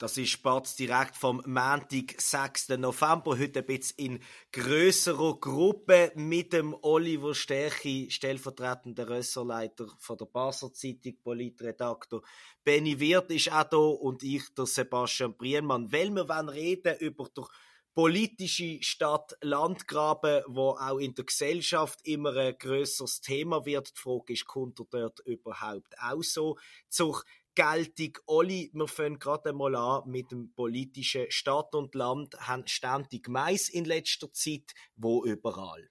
Das ist Spatz direkt vom Montag, 6. November. Heute ein bisschen in grösserer Gruppe mit dem Oliver Stärchi, stellvertretender Ressortleiter von der Basler Zeitung, Politredaktor. Benny Wirth ist auch da und ich, der Sebastian Brienmann. Weil wir wollen reden über den politische Stadt-Landgraben, wo auch in der Gesellschaft immer ein grösseres Thema wird. Die Frage ist, kommt er dort überhaupt auch so zur Geltung. Oli, wir fangen gerade einmal an mit dem politischen Stadt und Land, haben ständig Mais in letzter Zeit, wo überall.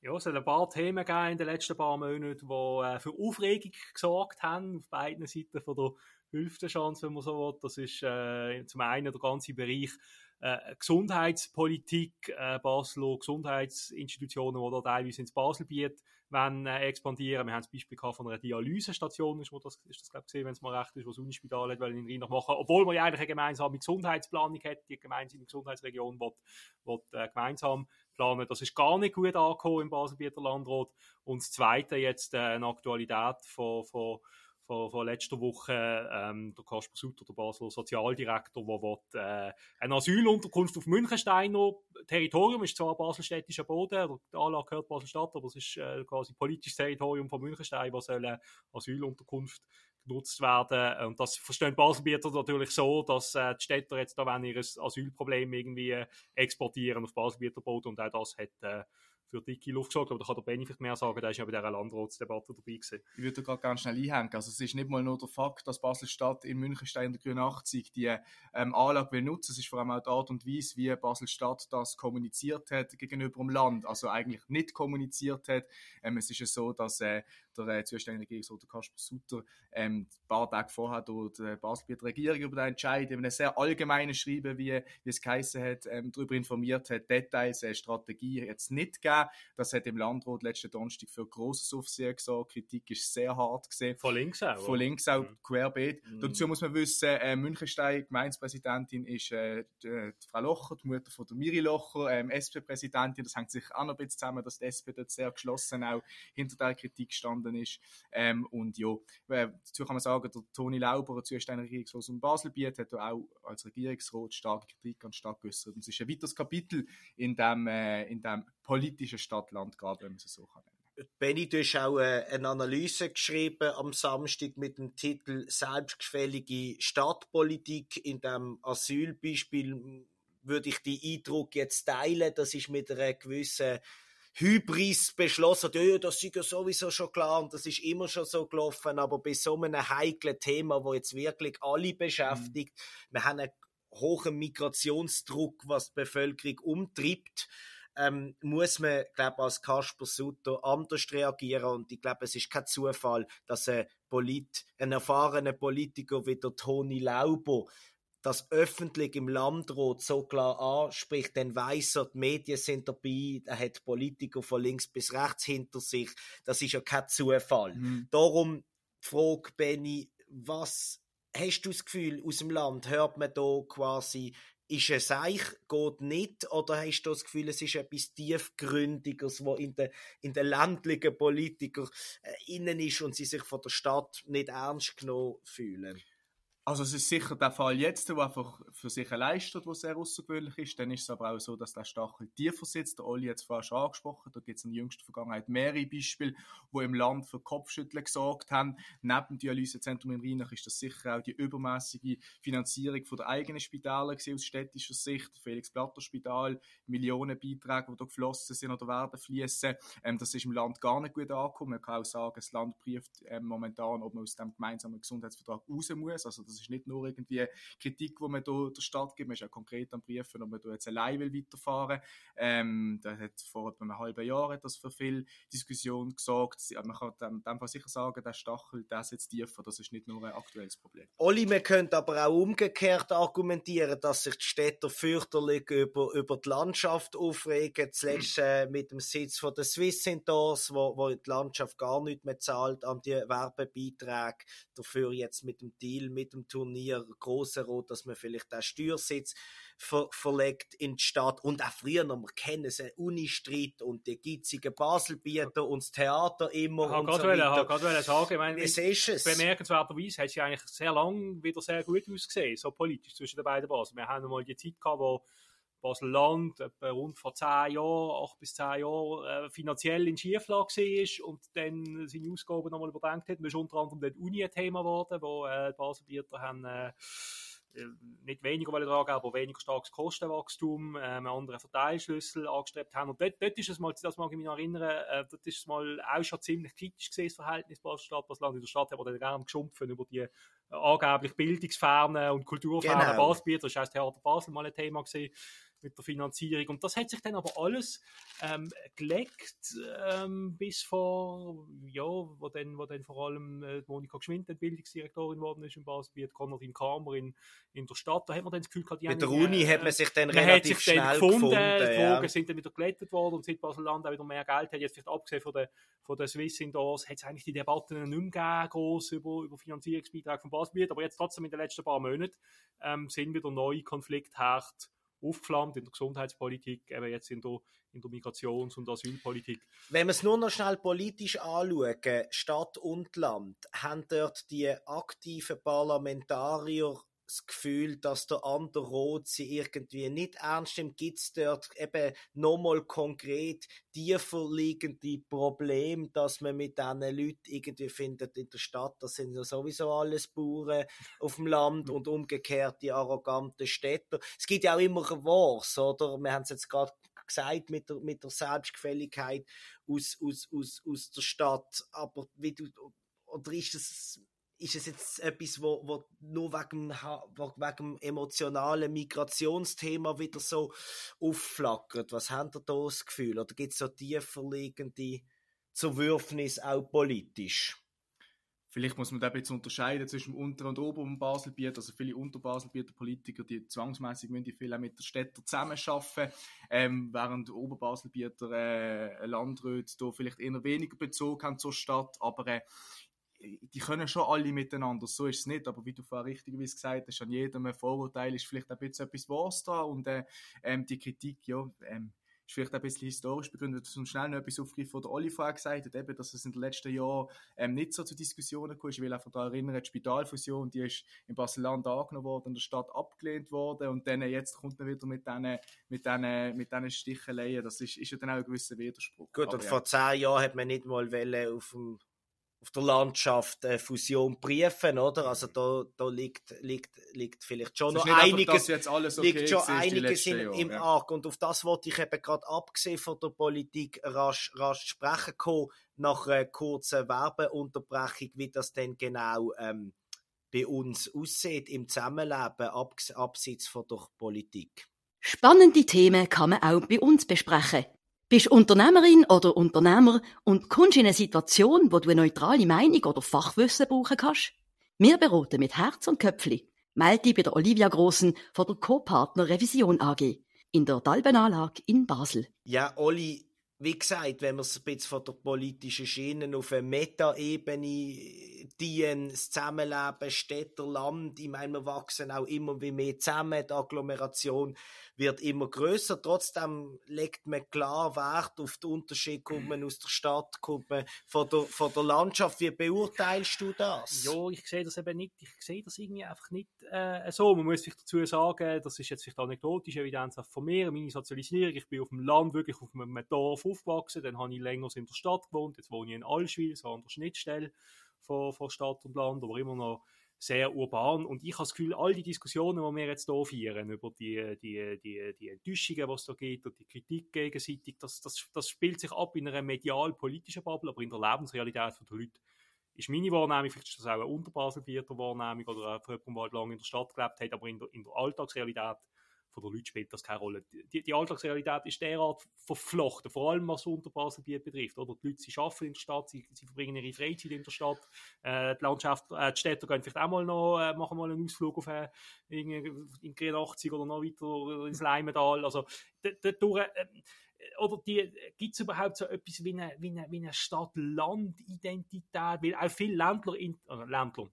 Ja, es hat ein paar Themen gegeben in den letzten paar Monaten, die äh, für Aufregung gesorgt haben, auf beiden Seiten von der fünften Chance, wenn man so will. Das ist äh, zum einen der ganze Bereich äh, Gesundheitspolitik, äh, Basler Gesundheitsinstitutionen, die da teilweise ins Baselbiet wenn äh, expandieren. Wir haben das Beispiel von einer Dialysestation, ist, wo das, ist das glaube ich, wenn es mal recht ist, wo das Unispital hat, in Rhein machen obwohl man ja eigentlich eine gemeinsame Gesundheitsplanung hat, die gemeinsame Gesundheitsregion will, will äh, gemeinsam planen. Das ist gar nicht gut angekommen im Baselbieter Landrat. Und das Zweite jetzt äh, eine Aktualität von, von von, von letzter Woche ähm, der Kasper Sutter, der Basler Sozialdirektor, der will, äh, eine Asylunterkunft auf Münchensteiner Territorium, ist zwar baselstädtischer Boden, der Anlage gehört Baselstadt, aber es ist äh, quasi politisches Territorium von Münchenstein, wo soll eine Asylunterkunft genutzt werden. Und das verstehen Baselbieter natürlich so, dass äh, die Städter jetzt da wenn ihr Asylproblem irgendwie äh, exportieren auf Baselbieter Boden und auch das hat äh, für dicke Luft gesorgt, aber da kann der Benny vielleicht mehr sagen, der ist ja bei dieser Landratsdebatte dabei gewesen. Ich würde gerade ganz schnell einhängen, also es ist nicht mal nur der Fakt, dass Basel-Stadt in Münchenstein der 83 die ähm, Anlage will nutzen, es ist vor allem auch die Art und Weise, wie Basel-Stadt das kommuniziert hat gegenüber dem Land, also eigentlich nicht kommuniziert hat. Ähm, es ist ja so, dass äh, der äh, zuständige Regierungsrat Kasper Sutter ähm, ein paar Tage vorher durch die Baselbieter Regierung über den Entscheid in einem sehr allgemeinen Schreiben, wie, wie es geheißen hat, ähm, darüber informiert hat, Details, äh, Strategie jetzt nicht gegeben. Das hat im Landrat letzten Donnerstag für grosses Aufsehen gesorgt. Kritik ist sehr hart gesehen. Von links auch. Von links auch, mhm. querbeet. Mhm. Dazu muss man wissen, äh, Münchenstein, Gemeindepräsidentin, ist äh, die, äh, die, Frau Locher, die Mutter von der Miri Locher, ähm, SP-Präsidentin. Das hängt sich auch noch ein bisschen zusammen, dass die SP dort sehr geschlossen auch hinter der Kritik gestanden worden ist. Ähm, und ja, äh, dazu kann man sagen, der Toni Lauber, der zuständige Regierungsrat in Baselbiet, hat auch als Regierungsrat starke Kritik an die Stadt geäußert. Und es ist ein weiteres Kapitel in dem, äh, in dem politischen Stadtland, gerade wenn man es so kann. Benny, du hast auch äh, eine Analyse geschrieben am Samstag mit dem Titel Selbstgefällige Stadtpolitik. In dem Asylbeispiel würde ich die Eindruck jetzt teilen, das ist mit einer gewissen Hybris beschlossen, ja, das ist ja sowieso schon klar und das ist immer schon so gelaufen, aber bei so einem heiklen Thema, wo jetzt wirklich alle beschäftigt, mhm. wir haben einen hohen Migrationsdruck, was die Bevölkerung umtreibt, ähm, muss man, glaube als Kasper Sutter anders reagieren und ich glaube, es ist kein Zufall, dass ein, Polit, ein erfahrener Politiker wie der Toni Lauber das öffentlich im Landrat so klar anspricht, dann weiss er, die Medien sind dabei, er hat Politiker von links bis rechts hinter sich. Das ist ja kein Zufall. Mhm. Darum die Frage, Benny, was hast du das Gefühl aus dem Land? Hört man da quasi, ist es Seich, geht nicht? Oder hast du das Gefühl, es ist etwas tiefgründigeres, wo in den, in den ländlichen Politikern äh, innen ist und sie sich von der Stadt nicht ernst genommen fühlen? Also es ist sicher der Fall jetzt, der einfach für sich leistet, der sehr außergewöhnlich ist. Dann ist es aber auch so, dass der Stachel tiefer sitzt. Der Olli hat es vorher schon angesprochen. Da gibt es in der jüngsten Vergangenheit mehrere Beispiele, die im Land für Kopfschütteln gesorgt haben. Neben dem Dialysezentrum in Rheinach ist das sicher auch die übermäßige Finanzierung von der eigenen Spitäler aus städtischer Sicht. Felix Blatter Spital, Millionenbeiträge, die da geflossen sind oder werden fließen. Ähm, das ist im Land gar nicht gut angekommen. Man kann auch sagen, das Land prüft ähm, momentan, ob man aus dem gemeinsamen Gesundheitsvertrag raus muss. Also das ist nicht nur irgendwie Kritik, die man hier der Stadt gibt, man ist auch konkret am Prüfen, ob man da jetzt allein will weiterfahren ähm, Da hat vor einem halben Jahr das für viel Diskussion gesorgt. Man kann in dem Fall sicher sagen, der Stachel, der sitzt tiefer, das ist nicht nur ein aktuelles Problem. Olli, man könnte aber auch umgekehrt argumentieren, dass sich die Städte fürchterlich über, über die Landschaft aufregen, zuletzt äh, mit dem Sitz von der Swiss Indoors, wo, wo die Landschaft gar nicht mehr zahlt an die Werbebeiträge, dafür jetzt mit dem Deal mit dem Turnier große Rot, dass man vielleicht auch Steuersitz ver verlegt in die Stadt und auch früher noch, wir kennen es, Unistreit und die gitzigen Baselbieter und das Theater immer ich und so weiter. Ich gerade sagen, ich meine, es ist es. bemerkenswerterweise hat es ja eigentlich sehr lange wieder sehr gut ausgesehen, so politisch zwischen den beiden Basen. Wir haben mal die Zeit gehabt, wo Basel-Land etwa rund vor zehn Jahren, acht bis zehn Jahren, äh, finanziell in Schieflage war und dann seine Ausgaben nochmal überdenkt hat. Das ist unter anderem dann Uni ein Thema geworden, wo äh, die Baselbieter haben äh, äh, nicht weniger wollen tragen, aber weniger starkes Kostenwachstum, äh, einen anderen Verteilschlüssel angestrebt haben. Und dort, dort ist es mal, das mag ich mich noch erinnern, äh, dort ist es mal auch schon ziemlich kritisch gesehen, das Verhältnis Basel-Stadt. Basel-Land in der Stadt hat man dann gerne geschumpfen über die äh, angeblich bildungsfernen und kulturfernen genau. Baselbieter. Das war das Theater Basel mal ein Thema gewesen mit der Finanzierung. Und das hat sich dann aber alles ähm, gelegt ähm, bis vor, ja, wo dann, wo dann vor allem äh, Monika Geschwind, die Bildungsdirektorin geworden ist in Baselbiet, Konradin Kramer in, in der Stadt. Da hat man dann das Gefühl gehabt, Mit der Uni äh, hat man sich dann relativ sich schnell dann gefunden. gefunden die ja. sind dann wieder gelettet worden und seit Basel-Land auch wieder mehr Geld hat. Jetzt vielleicht abgesehen von der, von der Swiss Indoors, hat es eigentlich die Debatten nicht mehr gegeben, gross über, über Finanzierungsbeitrag von Baselbiet. Aber jetzt trotzdem in den letzten paar Monaten ähm, sind wieder neue Konfliktherd aufgeflammt in der Gesundheitspolitik, eben jetzt in der, in der Migrations- und Asylpolitik. Wenn wir es nur noch schnell politisch anschauen, Stadt und Land, haben dort die aktiven Parlamentarier das Gefühl, dass der andere Rot sie irgendwie nicht ernst nimmt, gibt es dort eben nochmal konkret tiefer liegende Probleme, dass man mit diesen Leuten irgendwie findet, in der Stadt, das sind ja sowieso alles Bauern auf dem Land und umgekehrt die arroganten Städter. Es gibt ja auch immer was, oder? Wir haben es jetzt gerade gesagt mit der, mit der Selbstgefälligkeit aus, aus, aus, aus der Stadt, aber wie du, oder ist das ist es jetzt etwas, wo, wo nur wegen, wegen dem emotionalen Migrationsthema wieder so aufflackert? Was habt ihr da das Gefühl? Oder gibt es so tiefer liegende Zerwürfnis auch politisch? Vielleicht muss man da bisschen unterscheiden zwischen Unter- und Ober- Baselbiet. Also viele Unterbaselbieter Politiker, die zwangsmäßig müssen die viel auch mit der Städter zusammenarbeiten, ähm, während Oberbaselbieter äh, Landräte da vielleicht eher weniger Bezug haben zur Stadt. Aber äh, die können schon alle miteinander, so ist es nicht, aber wie du vorhin richtigerweise gesagt hast, an jedem ein Vorurteil ist vielleicht ein bisschen etwas Wahres da und äh, ähm, die Kritik, ja, ähm, ist vielleicht ein bisschen historisch begründet, uns schnell noch etwas aufgreift, was der Oli vorher gesagt hat, eben, dass es in den letzten Jahren ähm, nicht so zu Diskussionen kam. Ich will einfach daran erinnern, die Spitalfusion, die ist in Basel-Land angenommen worden, in der Stadt abgelehnt worden und dann jetzt kommt man wieder mit diesen mit denen, mit Sticheleien. Das ist, ist ja dann auch ein gewisser Widerspruch. Gut, und vor zehn Jahren hat man nicht mal auf dem auf der Landschaft äh, Fusion prüfen, oder? Also da, da liegt, liegt, liegt vielleicht schon noch einiges, einfach, okay liegt schon einiges in, im ja. Arg. Und auf das wollte ich eben gerade abgesehen von der Politik rasch, rasch sprechen kommen, nach einer kurzen Werbeunterbrechung, wie das denn genau ähm, bei uns aussieht im Zusammenleben, abs abseits von der Politik. Spannende Themen kann man auch bei uns besprechen. Bist Unternehmerin oder Unternehmer und kommst in eine Situation, wo du eine neutrale Meinung oder Fachwissen brauchen kannst? Wir beraten mit Herz und Köpfli. Melde dich bei der Olivia Grossen von der Co-Partner Revision AG in der Dalbenanlage in Basel. Ja, Oli, wie gesagt, wenn wir es ein bisschen von der politischen Schiene auf eine Meta-Ebene dienen, das Zusammenleben, Städter, Land, ich meine, wir wachsen auch immer wie mehr zusammen, die Agglomeration wird immer größer. Trotzdem legt man klar Wert auf den Unterschied, kommt man aus der Stadt, kommt man von der, von der Landschaft. Wie beurteilst du das? Ja, ich sehe das eben nicht. Ich sehe das irgendwie einfach nicht äh, so. Man muss sich dazu sagen, das ist jetzt vielleicht anekdotische Evidenz von mir, meine Sozialisierung. Ich bin auf dem Land, wirklich auf einem Dorf aufgewachsen, dann habe ich länger in der Stadt gewohnt, jetzt wohne ich in Allschwil, so an der Schnittstelle von, von Stadt und Land, aber immer noch sehr urban. Und ich habe das Gefühl, all die Diskussionen, die wir jetzt hier führen, über die, die, die, die Enttäuschungen, die es da gibt und die Kritik gegenseitig, das, das, das spielt sich ab in einer medial-politischen Bubble, aber in der Lebensrealität der Leute ist meine Wahrnehmung, vielleicht ist das auch eine Unterbaselbieter Wahrnehmung oder von jemandem, der lange in der Stadt gelebt hat, aber in der, in der Alltagsrealität von der Leute spielt das keine Rolle. Die, die Alltagsrealität ist derart verflochten, vor allem was Unterbaselbiet betrifft. Oder die Leute sie arbeiten in der Stadt, sie, sie verbringen ihre Freizeit in der Stadt. Äh, die Landschaft, äh, die Städte gehen vielleicht auch mal noch, äh, machen mal einen Ausflug auf äh, in, in 83 oder noch weiter ins Leimental. Also äh, oder gibt es überhaupt so etwas wie eine, wie eine, wie eine Stadt-Land-Identität? Weil auch viele Ländler, in, also Ländler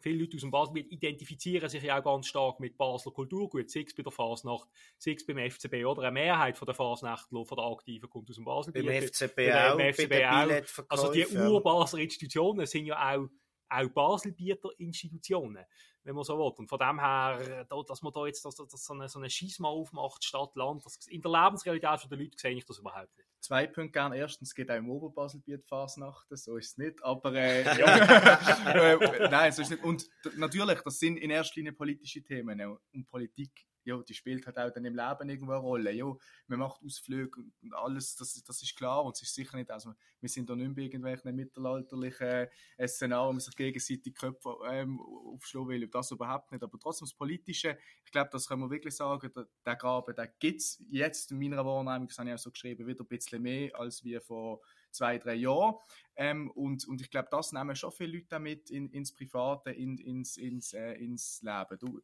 viele Leute aus dem Baselbiet identifizieren sich ja auch ganz stark mit Basler Kulturgut, sei es bei der Fasnacht, sei es beim FCB oder eine Mehrheit von der Fasnachtler, von der Aktiven kommt aus dem Baselbiet. Beim FCB auch, beim FCB auch. Also die Ur-Basler Institutionen sind ja auch auch Baselbieter Institutionen, wenn man so will. Und von dem her, dass man da jetzt dass, dass so eine, so eine Schisma aufmacht, Stadt, Land, das, in der Lebensrealität der Leute sehe ich das überhaupt nicht. Zwei Punkte gern. Erstens, es geht auch im Oberbaselbiet Fasnachten, so ist es nicht. Aber äh, äh, nein, so ist es nicht. Und natürlich, das sind in erster Linie politische Themen. Und Politik ja, die spielt halt auch dann im Leben irgendwo eine Rolle. Ja, man macht Ausflüge und alles, das, das ist klar und es ist sicher nicht, also wir sind da nicht bei irgendwelchen mittelalterlichen äh, Szenarien, wo man sich gegenseitig Köpfe ähm, aufschlagen will, das überhaupt nicht, aber trotzdem das Politische, ich glaube, das kann man wirklich sagen, der, Graben, der gibt es jetzt in meiner Wahrnehmung, das habe ich auch so geschrieben, wieder ein bisschen mehr als wir vor zwei, drei Jahren. Ähm, und, und ich glaube, das nehmen schon viele Leute damit in, ins Private, in, ins, ins, äh, ins Leben. Du,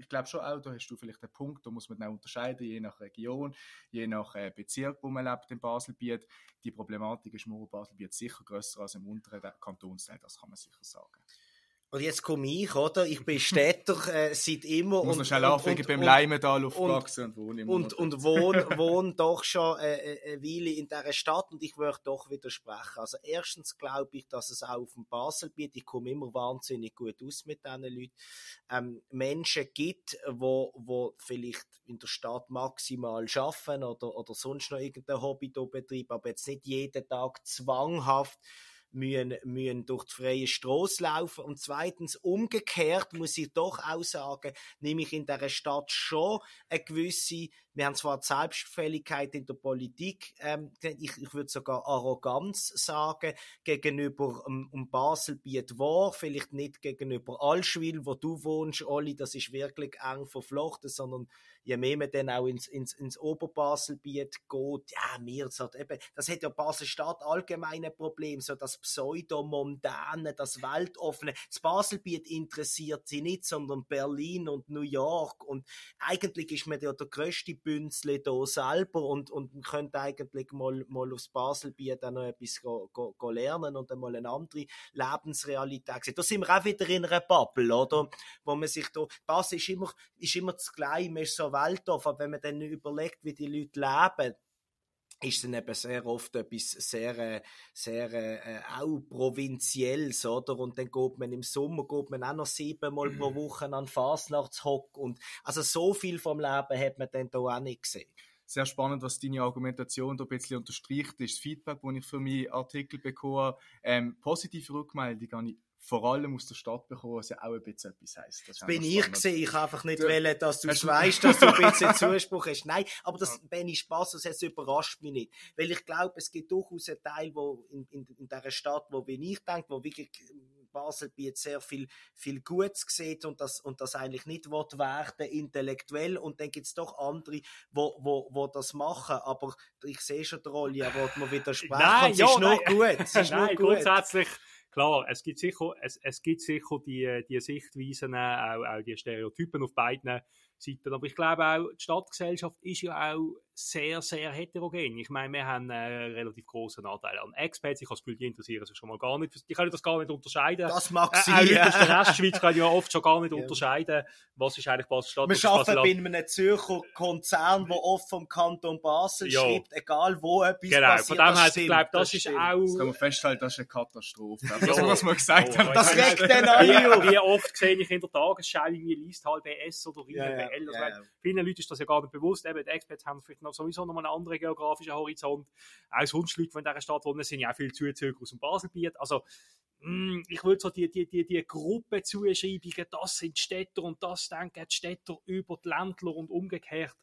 ich glaube schon auch, da hast du vielleicht einen Punkt, da muss man auch unterscheiden, je nach Region, je nach äh, Bezirk, wo man lebt im Baselbiet. Die Problematik ist im Baselbiet sicher grösser als im unteren Kantonsteil, das kann man sicher sagen. Und jetzt komme ich, oder? Ich bin Städter äh, seit immer. Ich muss und, schnell anfangen, beim Leimental aufgewachsen und, wohne immer Und, und wohne, wohne doch schon äh, äh, eine Weile in dieser Stadt und ich möchte doch widersprechen. Also erstens glaube ich, dass es auch auf dem Baselbiet, ich komme immer wahnsinnig gut aus mit diesen Leuten, ähm, Menschen gibt, wo, wo vielleicht in der Stadt maximal arbeiten oder, oder sonst noch irgendein Hobby betreiben, aber jetzt nicht jeden Tag zwanghaft müssen, müssen durch die freie Straße laufen. Und zweitens, umgekehrt muss ich doch auch sagen, nehme ich in dieser Stadt schon eine gewisse wir haben zwar die Selbstgefälligkeit in der Politik, ähm, ich, ich würde sogar Arroganz sagen, gegenüber um, um Baselbiet war, vielleicht nicht gegenüber Allschwil, wo du wohnst, Olli, das ist wirklich eng verflochten, sondern je mehr man dann auch ins, ins, ins Oberbaselbiet geht, ja, mir sagt eben, das hat ja Basel-Stadt allgemein ein Problem, so das Pseudomondane, das Weltoffene. Das Baselbiet interessiert sie nicht, sondern Berlin und New York und eigentlich ist man ja der größte Bünzli hier selber und, und könnte eigentlich mal, mal aufs Baselbiet auch noch etwas go, go, go lernen und einmal eine andere Lebensrealität sehen. Da sind wir auch wieder in einer Bubble, oder? Wo man sich da, Basel ist immer, ist immer das Gleiche, man ist so Weltdorf, aber wenn man dann überlegt, wie die Leute leben, ist dann eben sehr oft etwas sehr, äh, sehr äh, auch provinzielles, oder? Und dann geht man im Sommer geht man auch noch siebenmal pro Woche an Fasnachtshock und also so viel vom Leben hat man dann da auch nicht gesehen sehr spannend, was deine Argumentation da ein bisschen unterstreicht, ist das Feedback, das ich für meinen Artikel bekomme. Ähm, positive Rückmeldung habe ich vor allem aus der Stadt bekommen, was ja auch ein bisschen etwas heisst. Das, das bin ich gesehen. Ich einfach nicht wollen, dass du es weißt, dass du ein bisschen Zuspruch hast. Nein, aber das, wenn ich Spaß habe, das überrascht mich nicht. Weil ich glaube, es gibt durchaus einen Teil, wo in, in, in dieser Stadt, wo wie ich denke, wo wirklich Basel bietet sehr viel, viel Gutes sieht und das, und das eigentlich nicht will werden, intellektuell. Und dann gibt es doch andere, wo, wo, wo das machen. Aber ich sehe schon die Rolle, will mir widersprechen. Nein, es ja, ist nur gut. Es ist nein, nur gut. grundsätzlich klar, es gibt sicher, es, es gibt sicher die, die Sichtweisen, auch, auch die Stereotypen auf beiden Seiten. Aber ich glaube auch, die Stadtgesellschaft ist ja auch sehr, sehr heterogen. Ich meine, wir haben einen relativ großen Anteil an Expats. Ich habe das Gefühl, die interessieren sich schon mal gar nicht. Die können das gar nicht unterscheiden. Das mag äh, sein. Auch Leute aus der Restschweiz können ja oft schon gar nicht ja. unterscheiden, was ist eigentlich Basel-Stadt. Wir arbeiten bei einem Zürcher Konzern, der oft vom Kanton Basel ja. schreibt, egal wo etwas genau. passiert. Von dem her, ich glaube, das, das ist auch... Das kann man festhalten, das ist eine Katastrophe. Das, was man gesagt hat. Das regt dann an. Wie, oft sehe ich in der Tagesschau, wie liest halt BS oder ja, BL. Also ja, Vielen Leuten ist das ja gar nicht bewusst. Eben, die Experts haben vielleicht noch sowieso noch mal einen anderen geografischen Horizont. Auch Leute, die in dieser Stadt wohnen, sind ja auch viele Zuzüge aus dem Baselbiet. Also, mm, ich würde so die, die, die, die Gruppenzuschreibungen, das sind Städter und das denken die Städter über die Ländler und umgekehrt.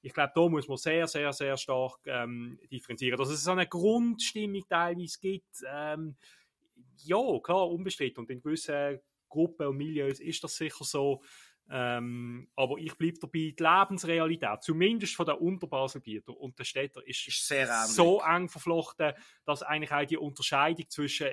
Ich glaube, da muss man sehr, sehr, sehr stark ähm, differenzieren. Dass es so eine Grundstimmung teilweise gibt, ähm, ja, klar, unbestritten. Und in gewissen Gruppen und Milieus ist das sicher so. Ähm, aber ich bleibe dabei, die Lebensrealität, zumindest von den Unterbaselbieter und den Städter, ist, ist so eng verflochten, dass eigentlich auch die Unterscheidung zwischen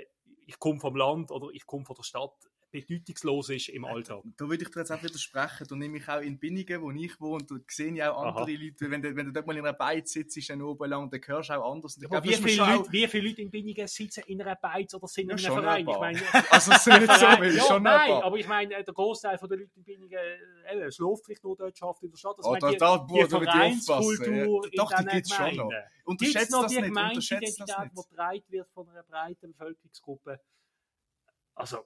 ich komme vom Land oder ich komme von der Stadt bedeutungslos ist im Alltag. Da würde ich dir jetzt auch widersprechen. Da nehme ich auch in Binningen, wo ich wohne, da sehe ich auch andere Aha. Leute, wenn du, wenn du dort mal in einer Beiz sitzt, dann oben lang, dann hörst du auch anders. Ja, glaube, wie, viele Leute, auch... wie viele Leute in Binningen sitzen in einer Beiz oder sind ja, in einem Verein? Ich meine, also es ist nicht so, ja, schon nein, aber ich meine, der Großteil der Leute in Binningen, äh, es läuft vielleicht nur dort schafft in der Stadt. Also, oh, meine, da, die, die Vereinskultur ja. Doch, in diesen Gemeinden. Unterschätzt noch die Gemeindeidentität, die getragen wird von einer breiten Bevölkerungsgruppe. Also,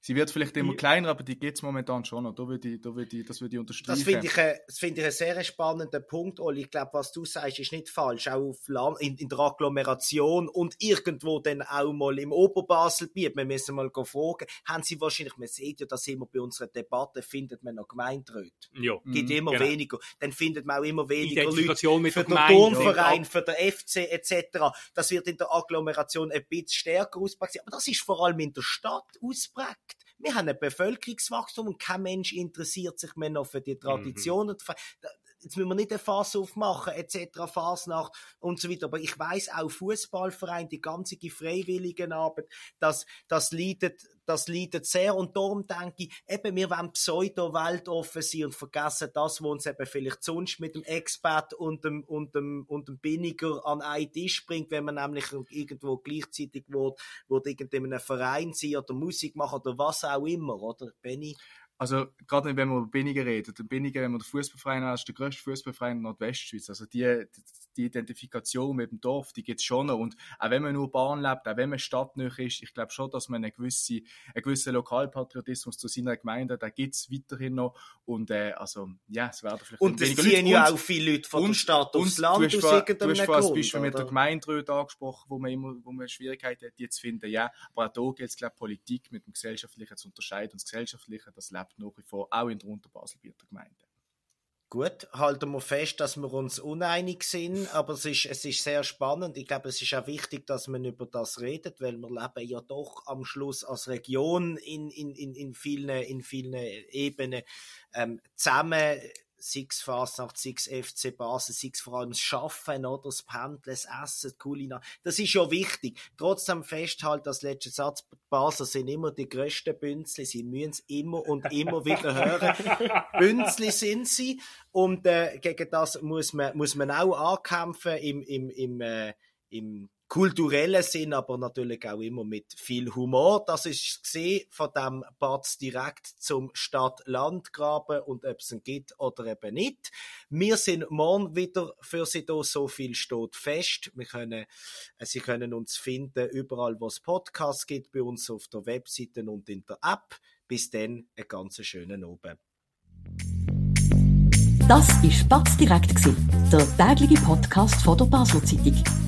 Sie wird vielleicht immer die, kleiner, aber die geht es momentan schon noch. Da würde ich, da würde ich, das würde ich unterstreichen. Das finde ich, äh, find ich einen sehr spannenden Punkt, Oli. Ich glaube, was du sagst, ist nicht falsch. Auch Land, in, in, der Agglomeration und irgendwo dann auch mal im Oberbasel-Biet. Wir müssen mal fragen, haben sie wahrscheinlich, man sieht ja das immer bei unseren Debatten, findet man noch Gemeinderäte. Ja. Gibt mhm, immer genau. weniger. Dann findet man auch immer weniger Leute für den Turnverein, für den FC etc. Das wird in der Agglomeration ein bisschen stärker ausprägt. Aber das ist vor allem in der Stadt ausprägt. Wir haben ein Bevölkerungswachstum und kein Mensch interessiert sich mehr noch für die Traditionen. Mhm jetzt müssen wir nicht eine Fass aufmachen, etc., Fasnacht und so weiter. Aber ich weiß auch Fußballverein, die ganze Freiwilligenarbeit, das, das leidet, das leidet sehr. Und darum denke ich, eben, wir wollen pseudo-weltoffen sein und vergessen das, wo uns eben vielleicht sonst mit dem Expert und dem, und dem, und dem Binniger an einen Tisch bringt, wenn man nämlich irgendwo gleichzeitig wo, wo irgendeinem Verein sein oder Musik machen oder was auch immer, oder, Benny? Also gerade wenn man über Binnigen redet, Binnigen, wenn man den Fußballverein hat, ist der grösste Fußballverein in Nordwestschweiz. Also die, die Identifikation mit dem Dorf, die gibt es schon noch. Und auch wenn man nur Bahn lebt, auch wenn man stadtnah ist, ich glaube schon, dass man einen gewissen, einen gewissen Lokalpatriotismus zu seiner Gemeinde, da gibt es weiterhin noch. Und äh, also, ja, es werden vielleicht Und es ziehen ja auch viele Leute von und, der Stadt aufs Land hast aus irgendeinem Du hast vorhin Beispiel mit der Gemeinderäte angesprochen, wo man immer wo man Schwierigkeiten hat, die zu finden. Ja, aber auch da gilt es, glaube Politik mit dem Gesellschaftlichen zu unterscheiden. Und das Gesellschaftliche, das lebt nach wie vor auch in der Unterbaselbieter Gemeinde. Gut, halten wir fest, dass wir uns uneinig sind, aber es ist, es ist sehr spannend. Ich glaube, es ist auch wichtig, dass man über das redet, weil wir leben ja doch am Schluss als Region in, in, in, in, vielen, in vielen Ebenen ähm, zusammen sechs Fasnacht, sechs FC Basel, sechs vor allem das Schaffen, oder? das Pendeln, das Essen, die Kulina. Das ist ja wichtig. Trotzdem festhalten, das letzte Satz, Basel sind immer die grössten Bünzli. Sie müssen es immer und immer wieder hören. Bünzli sind sie. Und äh, gegen das muss man, muss man auch ankämpfen im, im, im, äh, im kulturellen Sinn, aber natürlich auch immer mit viel Humor. Das ist gesehen von dem Batz direkt zum Stadt-Land-Graben und ob es ihn gibt oder eben nicht. Wir sind morgen wieder für Sie da. So viel steht fest. Wir können, äh, Sie können uns finden überall, wo es Podcasts gibt, bei uns auf der Webseite und in der App. Bis dann, einen ganz schönen Abend. Das war Spatz direkt, der tägliche Podcast von der Basel Zeitung.